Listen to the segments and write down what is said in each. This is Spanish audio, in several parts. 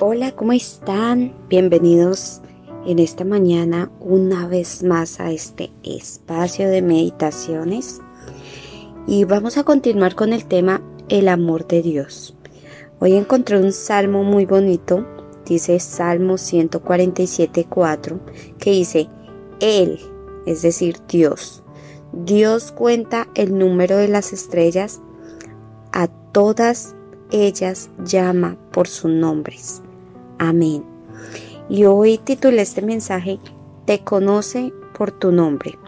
Hola, ¿cómo están? Bienvenidos en esta mañana una vez más a este espacio de meditaciones y vamos a continuar con el tema el amor de Dios. Hoy encontré un salmo muy bonito, dice Salmo 147.4, que dice, Él, es decir, Dios. Dios cuenta el número de las estrellas, a todas ellas llama por sus nombres. Amén. Y hoy titulé este mensaje, Te conoce por tu nombre.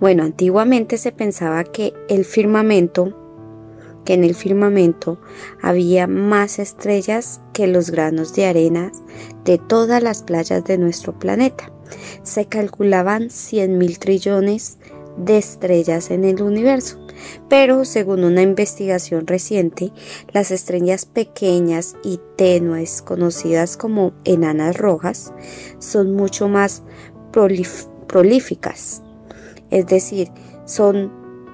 Bueno, antiguamente se pensaba que el firmamento, que en el firmamento había más estrellas que los granos de arena de todas las playas de nuestro planeta. Se calculaban 100 mil trillones de estrellas en el universo. Pero según una investigación reciente, las estrellas pequeñas y tenues, conocidas como enanas rojas, son mucho más prolíficas. Es decir, son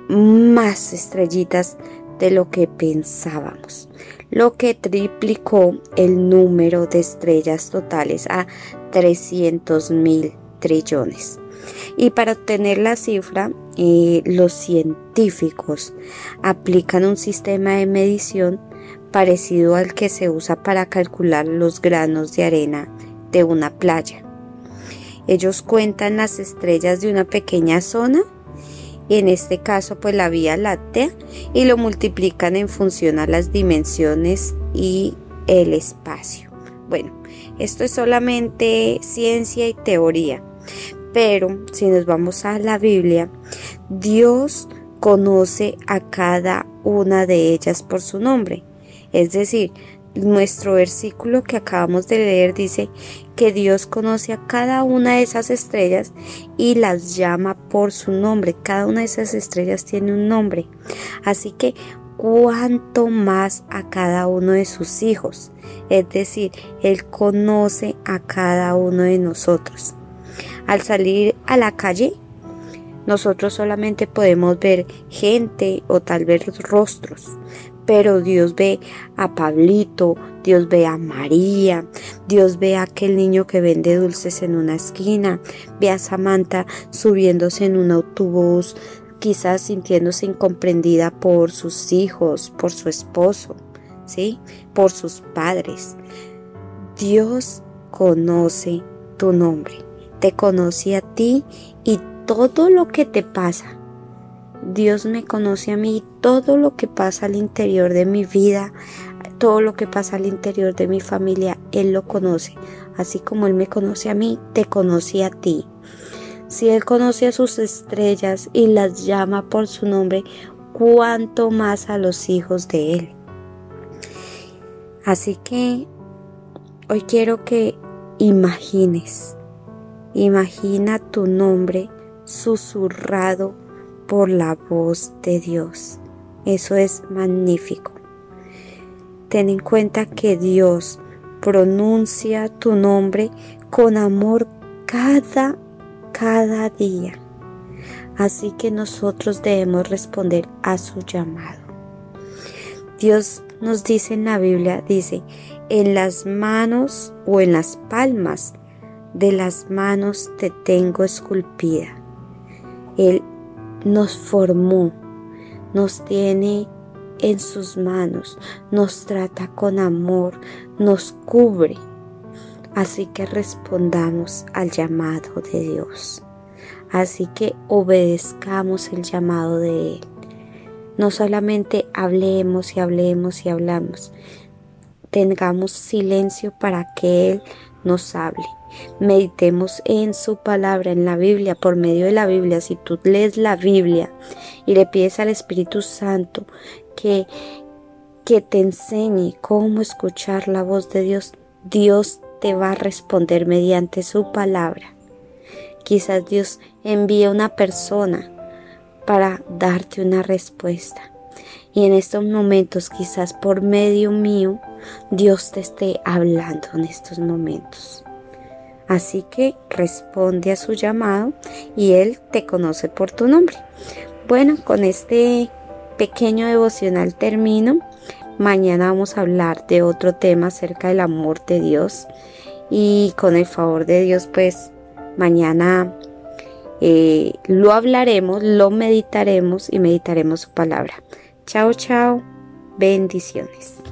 más estrellitas de lo que pensábamos, lo que triplicó el número de estrellas totales a 300 mil trillones. Y para obtener la cifra, los científicos aplican un sistema de medición parecido al que se usa para calcular los granos de arena de una playa. Ellos cuentan las estrellas de una pequeña zona, en este caso pues la Vía Láctea, y lo multiplican en función a las dimensiones y el espacio. Bueno, esto es solamente ciencia y teoría, pero si nos vamos a la Biblia, Dios conoce a cada una de ellas por su nombre. Es decir, nuestro versículo que acabamos de leer dice que Dios conoce a cada una de esas estrellas y las llama por su nombre. Cada una de esas estrellas tiene un nombre. Así que cuanto más a cada uno de sus hijos. Es decir, Él conoce a cada uno de nosotros. Al salir a la calle, nosotros solamente podemos ver gente o tal vez rostros, pero Dios ve a Pablito, Dios ve a María, Dios ve a aquel niño que vende dulces en una esquina, ve a Samantha subiéndose en un autobús, quizás sintiéndose incomprendida por sus hijos, por su esposo, ¿sí? Por sus padres. Dios conoce tu nombre te conoce a ti y todo lo que te pasa. Dios me conoce a mí todo lo que pasa al interior de mi vida, todo lo que pasa al interior de mi familia, Él lo conoce. Así como Él me conoce a mí, te conoce a ti. Si Él conoce a sus estrellas y las llama por su nombre, cuánto más a los hijos de Él. Así que hoy quiero que imagines Imagina tu nombre susurrado por la voz de Dios. Eso es magnífico. Ten en cuenta que Dios pronuncia tu nombre con amor cada, cada día. Así que nosotros debemos responder a su llamado. Dios nos dice en la Biblia, dice, en las manos o en las palmas de las manos te tengo esculpida. Él nos formó, nos tiene en sus manos, nos trata con amor, nos cubre. Así que respondamos al llamado de Dios. Así que obedezcamos el llamado de Él. No solamente hablemos y hablemos y hablamos. Tengamos silencio para que Él nos hable. Meditemos en su palabra, en la Biblia, por medio de la Biblia. Si tú lees la Biblia y le pides al Espíritu Santo que, que te enseñe cómo escuchar la voz de Dios, Dios te va a responder mediante su palabra. Quizás Dios envíe una persona para darte una respuesta. Y en estos momentos, quizás por medio mío, Dios te esté hablando en estos momentos. Así que responde a su llamado y Él te conoce por tu nombre. Bueno, con este pequeño devocional termino. Mañana vamos a hablar de otro tema acerca del amor de Dios. Y con el favor de Dios, pues mañana eh, lo hablaremos, lo meditaremos y meditaremos su palabra. Chao, chao. Bendiciones.